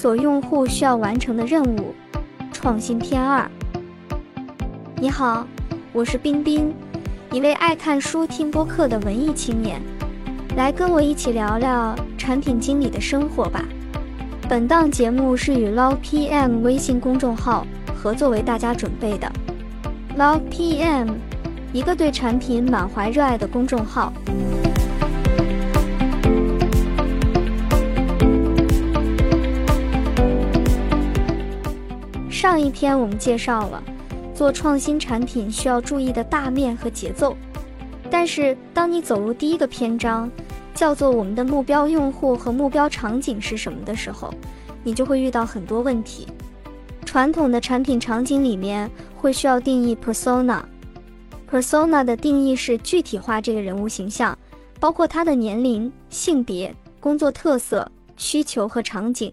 索用户需要完成的任务，创新篇二。你好，我是冰冰，一位爱看书、听播客的文艺青年，来跟我一起聊聊产品经理的生活吧。本档节目是与 Log PM 微信公众号合作为大家准备的。Log PM，一个对产品满怀热爱的公众号。上一篇我们介绍了做创新产品需要注意的大面和节奏，但是当你走入第一个篇章，叫做我们的目标用户和目标场景是什么的时候，你就会遇到很多问题。传统的产品场景里面会需要定义 persona，persona 的定义是具体化这个人物形象，包括他的年龄、性别、工作特色、需求和场景。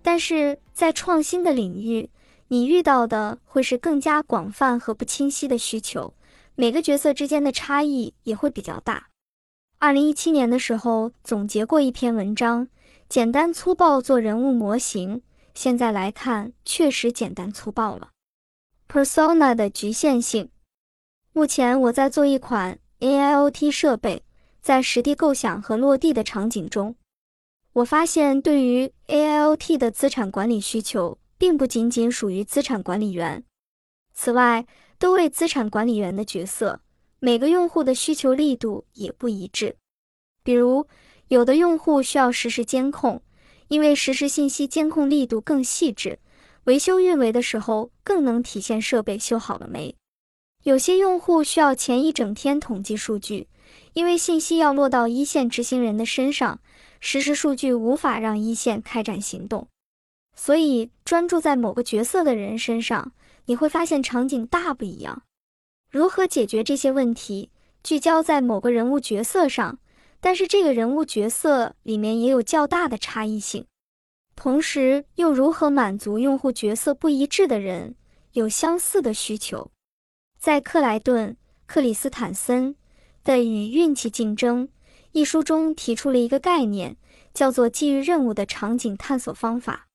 但是在创新的领域，你遇到的会是更加广泛和不清晰的需求，每个角色之间的差异也会比较大。二零一七年的时候总结过一篇文章，简单粗暴做人物模型，现在来看确实简单粗暴了。Persona 的局限性，目前我在做一款 AIoT 设备，在实地构想和落地的场景中，我发现对于 AIoT 的资产管理需求。并不仅仅属于资产管理员。此外，多位资产管理员的角色，每个用户的需求力度也不一致。比如，有的用户需要实时监控，因为实时信息监控力度更细致，维修运维的时候更能体现设备修好了没。有些用户需要前一整天统计数据，因为信息要落到一线执行人的身上，实时数据无法让一线开展行动。所以，专注在某个角色的人身上，你会发现场景大不一样。如何解决这些问题？聚焦在某个人物角色上，但是这个人物角色里面也有较大的差异性。同时，又如何满足用户角色不一致的人有相似的需求？在克莱顿·克里斯坦森的《与运气竞争》一书中提出了一个概念，叫做基于任务的场景探索方法。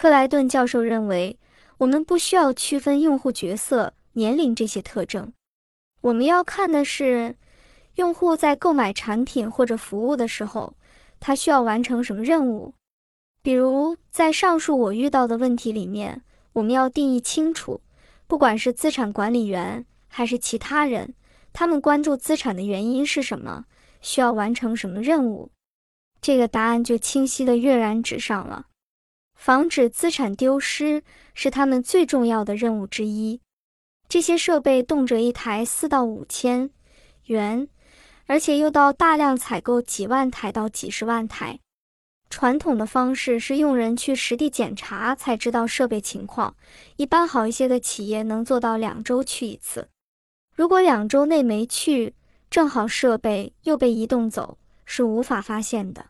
克莱顿教授认为，我们不需要区分用户角色、年龄这些特征，我们要看的是用户在购买产品或者服务的时候，他需要完成什么任务。比如，在上述我遇到的问题里面，我们要定义清楚，不管是资产管理员还是其他人，他们关注资产的原因是什么，需要完成什么任务，这个答案就清晰的跃然纸上了。防止资产丢失是他们最重要的任务之一。这些设备动辄一台四到五千元，而且又到大量采购几万台到几十万台。传统的方式是用人去实地检查才知道设备情况，一般好一些的企业能做到两周去一次。如果两周内没去，正好设备又被移动走，是无法发现的。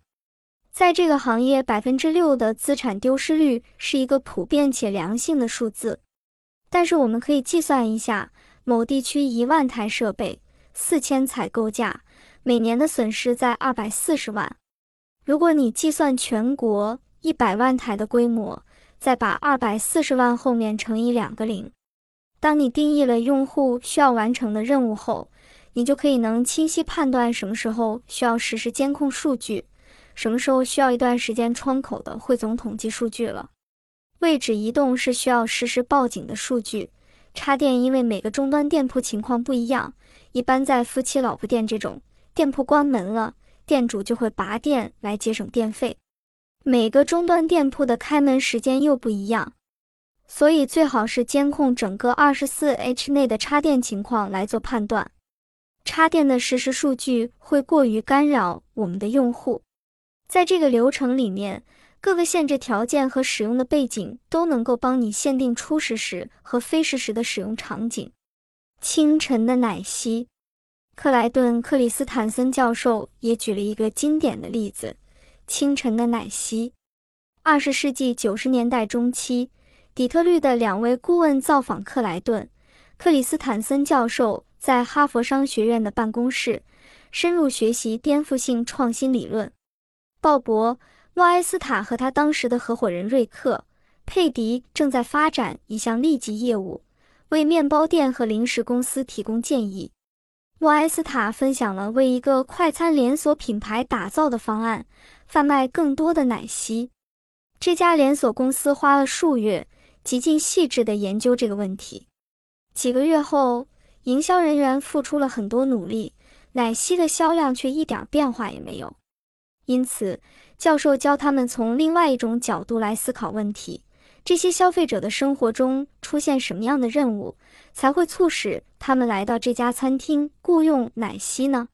在这个行业，百分之六的资产丢失率是一个普遍且良性的数字。但是我们可以计算一下，某地区一万台设备，四千采购价，每年的损失在二百四十万。如果你计算全国一百万台的规模，再把二百四十万后面乘以两个零，当你定义了用户需要完成的任务后，你就可以能清晰判断什么时候需要实时监控数据。什么时候需要一段时间窗口的汇总统计数据了？位置移动是需要实时报警的数据。插电因为每个终端店铺情况不一样，一般在夫妻老婆店这种店铺关门了，店主就会拔电来节省电费。每个终端店铺的开门时间又不一样，所以最好是监控整个二十四 H 内的插电情况来做判断。插电的实时数据会过于干扰我们的用户。在这个流程里面，各个限制条件和使用的背景都能够帮你限定初始时和非实时的使用场景。清晨的奶昔，克莱顿·克里斯坦森教授也举了一个经典的例子：清晨的奶昔。二十世纪九十年代中期，底特律的两位顾问造访克莱顿·克里斯坦森教授在哈佛商学院的办公室，深入学习颠覆性创新理论。鲍勃·莫埃斯塔和他当时的合伙人瑞克·佩迪正在发展一项立即业务，为面包店和零食公司提供建议。莫埃斯塔分享了为一个快餐连锁品牌打造的方案，贩卖更多的奶昔。这家连锁公司花了数月，极尽细致地研究这个问题。几个月后，营销人员付出了很多努力，奶昔的销量却一点变化也没有。因此，教授教他们从另外一种角度来思考问题：这些消费者的生活中出现什么样的任务，才会促使他们来到这家餐厅雇佣奶昔呢？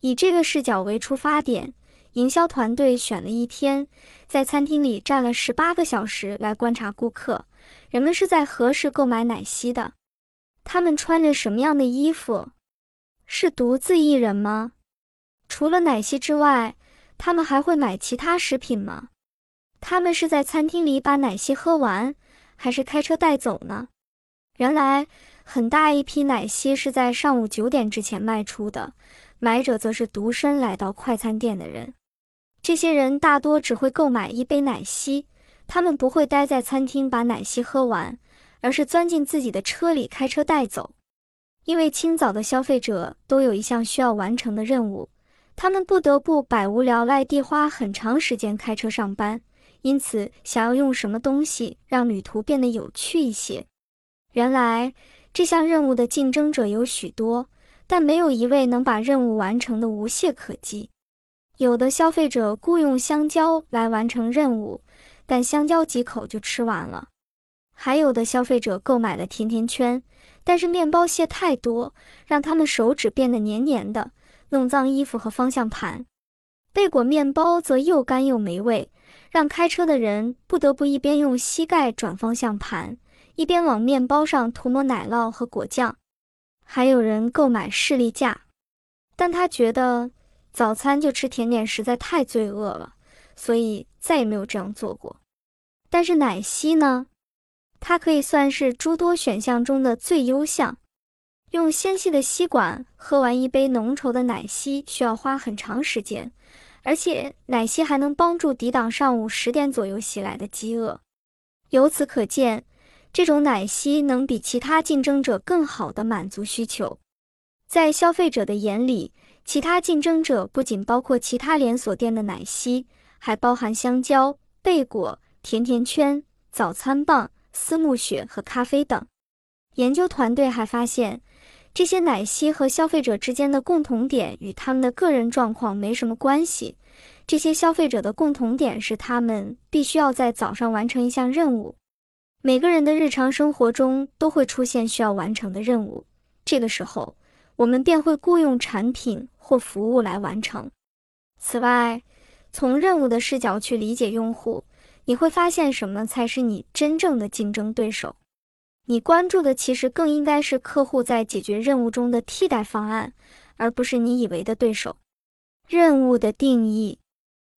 以这个视角为出发点，营销团队选了一天，在餐厅里站了十八个小时来观察顾客，人们是在何时购买奶昔的？他们穿着什么样的衣服？是独自一人吗？除了奶昔之外，他们还会买其他食品吗？他们是在餐厅里把奶昔喝完，还是开车带走呢？原来，很大一批奶昔是在上午九点之前卖出的，买者则是独身来到快餐店的人。这些人大多只会购买一杯奶昔，他们不会待在餐厅把奶昔喝完，而是钻进自己的车里开车带走。因为清早的消费者都有一项需要完成的任务。他们不得不百无聊赖地花很长时间开车上班，因此想要用什么东西让旅途变得有趣一些。原来这项任务的竞争者有许多，但没有一位能把任务完成的无懈可击。有的消费者雇佣香蕉来完成任务，但香蕉几口就吃完了；还有的消费者购买了甜甜圈，但是面包屑太多，让他们手指变得黏黏的。弄脏衣服和方向盘，贝果面包则又干又没味，让开车的人不得不一边用膝盖转方向盘，一边往面包上涂抹奶酪和果酱。还有人购买士力架，但他觉得早餐就吃甜点实在太罪恶了，所以再也没有这样做过。但是奶昔呢？它可以算是诸多选项中的最优项。用纤细的吸管喝完一杯浓稠的奶昔需要花很长时间，而且奶昔还能帮助抵挡上午十点左右袭来的饥饿。由此可见，这种奶昔能比其他竞争者更好地满足需求。在消费者的眼里，其他竞争者不仅包括其他连锁店的奶昔，还包含香蕉、贝果、甜甜圈、早餐棒、丝慕雪和咖啡等。研究团队还发现。这些奶昔和消费者之间的共同点与他们的个人状况没什么关系。这些消费者的共同点是，他们必须要在早上完成一项任务。每个人的日常生活中都会出现需要完成的任务，这个时候我们便会雇佣产品或服务来完成。此外，从任务的视角去理解用户，你会发现什么才是你真正的竞争对手。你关注的其实更应该是客户在解决任务中的替代方案，而不是你以为的对手。任务的定义，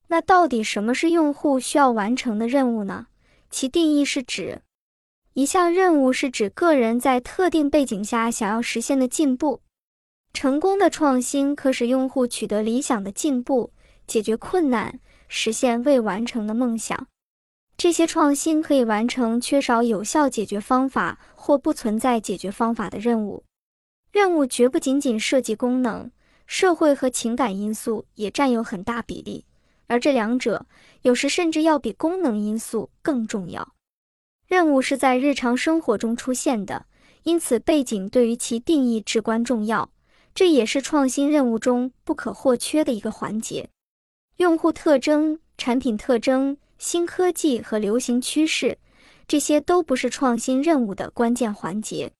那到底什么是用户需要完成的任务呢？其定义是指一项任务是指个人在特定背景下想要实现的进步。成功的创新可使用户取得理想的进步，解决困难，实现未完成的梦想。这些创新可以完成缺少有效解决方法或不存在解决方法的任务。任务绝不仅仅涉及功能，社会和情感因素也占有很大比例，而这两者有时甚至要比功能因素更重要。任务是在日常生活中出现的，因此背景对于其定义至关重要。这也是创新任务中不可或缺的一个环节。用户特征、产品特征。新科技和流行趋势，这些都不是创新任务的关键环节。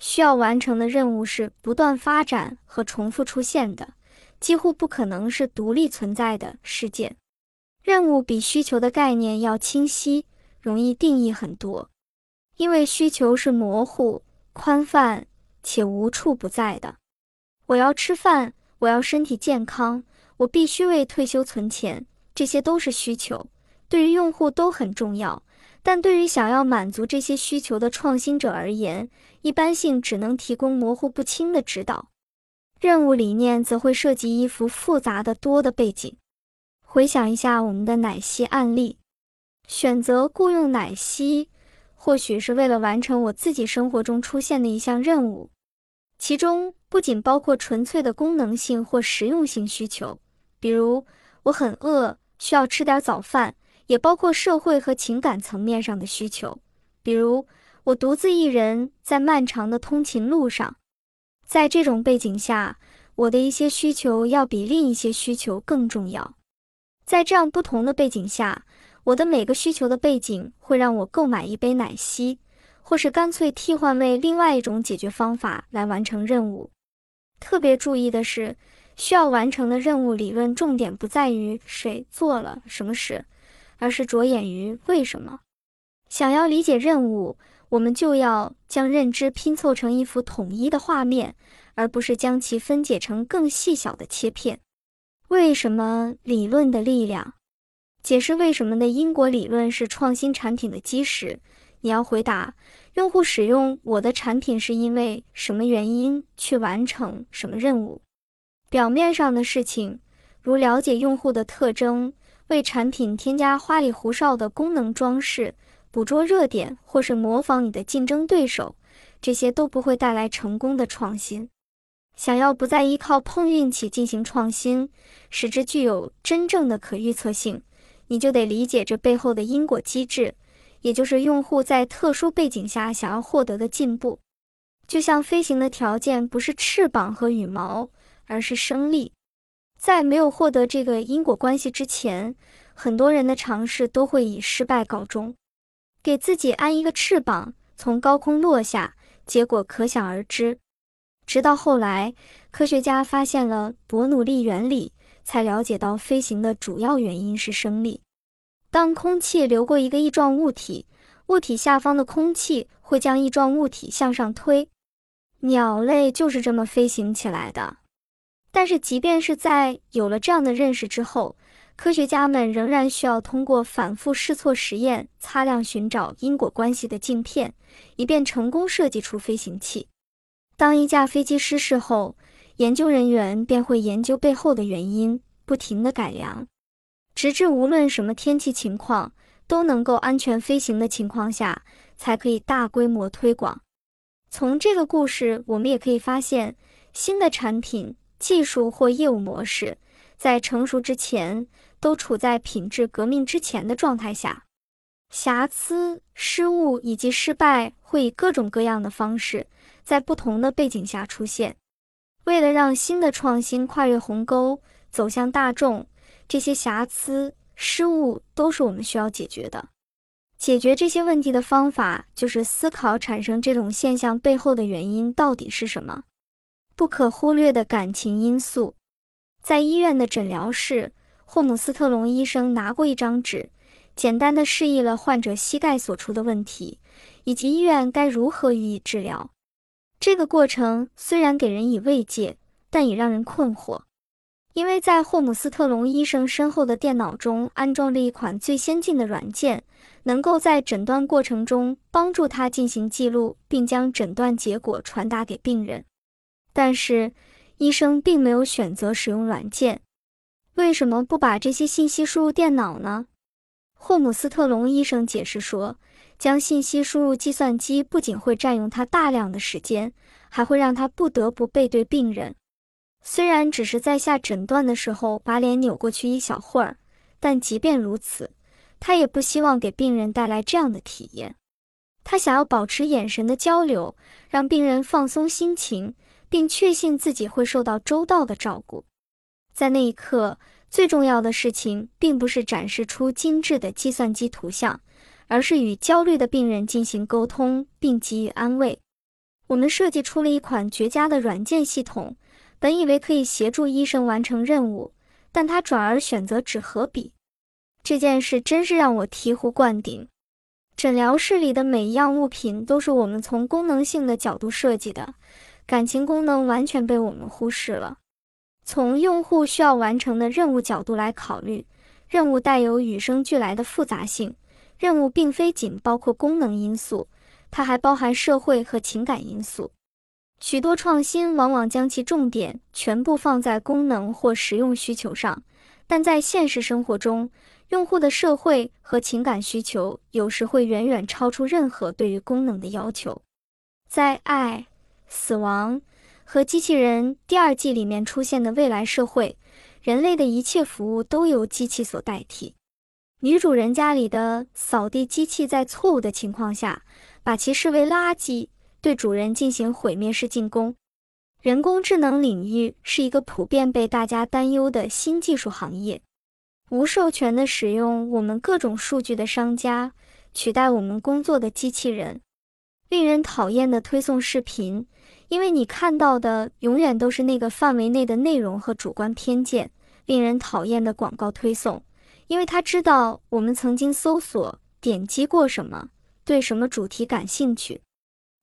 需要完成的任务是不断发展和重复出现的，几乎不可能是独立存在的事件。任务比需求的概念要清晰，容易定义很多，因为需求是模糊、宽泛且无处不在的。我要吃饭，我要身体健康，我必须为退休存钱，这些都是需求。对于用户都很重要，但对于想要满足这些需求的创新者而言，一般性只能提供模糊不清的指导。任务理念则会涉及一幅复杂的多的背景。回想一下我们的奶昔案例，选择雇佣奶昔，或许是为了完成我自己生活中出现的一项任务，其中不仅包括纯粹的功能性或实用性需求，比如我很饿，需要吃点早饭，也包括社会和情感层面上的需求，比如我独自一人在漫长的通勤路上，在这种背景下，我的一些需求要比另一些需求更重要。在这样不同的背景下，我的每个需求的背景会让我购买一杯奶昔，或是干脆替换为另外一种解决方法来完成任务。特别注意的是，需要完成的任务理论重点不在于谁做了什么事，而是着眼于为什么。想要理解任务，我们就要将认知拼凑成一幅统一的画面，而不是将其分解成更细小的切片。为什么理论的力量？解释为什么的因果理论是创新产品的基石。你要回答：用户使用我的产品是因为什么原因去完成什么任务？表面上的事情，如了解用户的特征、为产品添加花里胡哨的功能装饰、捕捉热点，或是模仿你的竞争对手，这些都不会带来成功的创新。想要不再依靠碰运气进行创新，使之具有真正的可预测性，你就得理解这背后的因果机制，也就是用户在特殊背景下想要获得的进步。就像飞行的条件不是翅膀和羽毛，而是升力。在没有获得这个因果关系之前，很多人的尝试都会以失败告终。给自己安一个翅膀，从高空落下，结果可想而知。直到后来，科学家发现了伯努利原理，才了解到飞行的主要原因是升力。当空气流过一个翼状物体，物体下方的空气会将翼状物体向上推。鸟类就是这么飞行起来的。但是，即便是在有了这样的认识之后，科学家们仍然需要通过反复试错实验，擦亮寻找因果关系的镜片，以便成功设计出飞行器。当一架飞机失事后，研究人员便会研究背后的原因，不停地改良，直至无论什么天气情况都能够安全飞行的情况下，才可以大规模推广。从这个故事，我们也可以发现，新的产品、技术或业务模式在成熟之前，都处在品质革命之前的状态下。瑕疵、失误以及失败会以各种各样的方式。在不同的背景下出现，为了让新的创新跨越鸿沟走向大众，这些瑕疵失误都是我们需要解决的。解决这些问题的方法就是思考产生这种现象背后的原因到底是什么。不可忽略的感情因素，在医院的诊疗室，霍姆斯特隆医生拿过一张纸，简单的示意了患者膝盖所出的问题，以及医院该如何予以治疗。这个过程虽然给人以慰藉，但也让人困惑，因为在霍姆斯特隆医生身后的电脑中安装了一款最先进的软件，能够在诊断过程中帮助他进行记录，并将诊断结果传达给病人。但是，医生并没有选择使用软件。为什么不把这些信息输入电脑呢？霍姆斯特隆医生解释说。将信息输入计算机不仅会占用他大量的时间，还会让他不得不背对病人。虽然只是在下诊断的时候把脸扭过去一小会儿，但即便如此，他也不希望给病人带来这样的体验。他想要保持眼神的交流，让病人放松心情，并确信自己会受到周到的照顾。在那一刻，最重要的事情并不是展示出精致的计算机图像。而是与焦虑的病人进行沟通，并给予安慰。我们设计出了一款绝佳的软件系统，本以为可以协助医生完成任务，但他转而选择纸和笔。这件事真是让我醍醐灌顶。诊疗室里的每一样物品都是我们从功能性的角度设计的，感情功能完全被我们忽视了。从用户需要完成的任务角度来考虑，任务带有与生俱来的复杂性。任务并非仅包括功能因素，它还包含社会和情感因素。许多创新往往将其重点全部放在功能或实用需求上，但在现实生活中，用户的社会和情感需求有时会远远超出任何对于功能的要求。在《爱、死亡和机器人》第二季里面出现的未来社会，人类的一切服务都由机器所代替。女主人家里的扫地机器在错误的情况下，把其视为垃圾，对主人进行毁灭式进攻。人工智能领域是一个普遍被大家担忧的新技术行业。无授权的使用我们各种数据的商家，取代我们工作的机器人。令人讨厌的推送视频，因为你看到的永远都是那个范围内的内容和主观偏见。令人讨厌的广告推送。因为他知道我们曾经搜索、点击过什么，对什么主题感兴趣。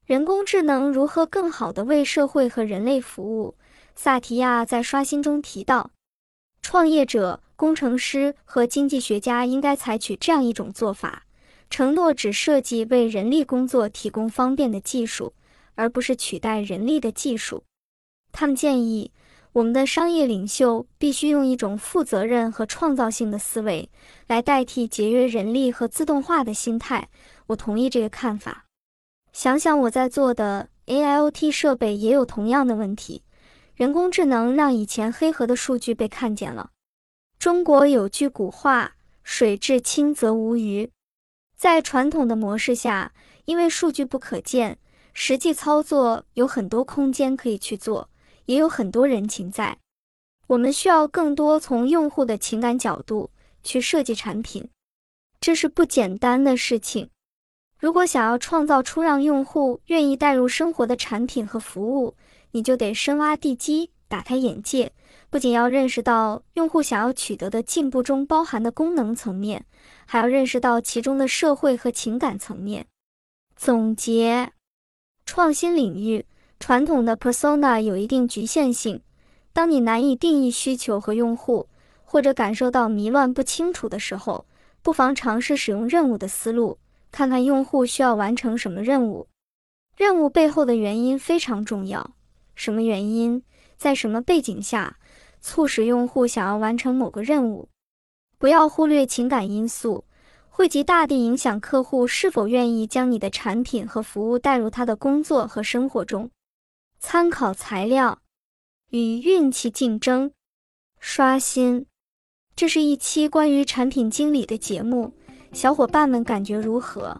人工智能如何更好地为社会和人类服务？萨提亚在刷新中提到，创业者、工程师和经济学家应该采取这样一种做法：承诺只设计为人力工作提供方便的技术，而不是取代人力的技术。他们建议。我们的商业领袖必须用一种负责任和创造性的思维来代替节约人力和自动化的心态。我同意这个看法。想想我在做的 AIoT 设备也有同样的问题。人工智能让以前黑盒的数据被看见了。中国有句古话：“水至清则无鱼。”在传统的模式下，因为数据不可见，实际操作有很多空间可以去做。也有很多人情在，我们需要更多从用户的情感角度去设计产品，这是不简单的事情。如果想要创造出让用户愿意带入生活的产品和服务，你就得深挖地基，打开眼界。不仅要认识到用户想要取得的进步中包含的功能层面，还要认识到其中的社会和情感层面。总结：创新领域。传统的 persona 有一定局限性。当你难以定义需求和用户，或者感受到迷乱不清楚的时候，不妨尝试使用任务的思路，看看用户需要完成什么任务。任务背后的原因非常重要。什么原因，在什么背景下，促使用户想要完成某个任务？不要忽略情感因素。会极大地影响客户是否愿意将你的产品和服务带入他的工作和生活中。参考材料：与运气竞争，刷新。这是一期关于产品经理的节目，小伙伴们感觉如何？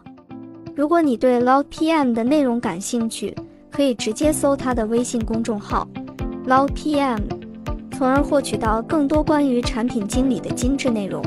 如果你对 Log PM 的内容感兴趣，可以直接搜他的微信公众号 Log PM，从而获取到更多关于产品经理的精致内容。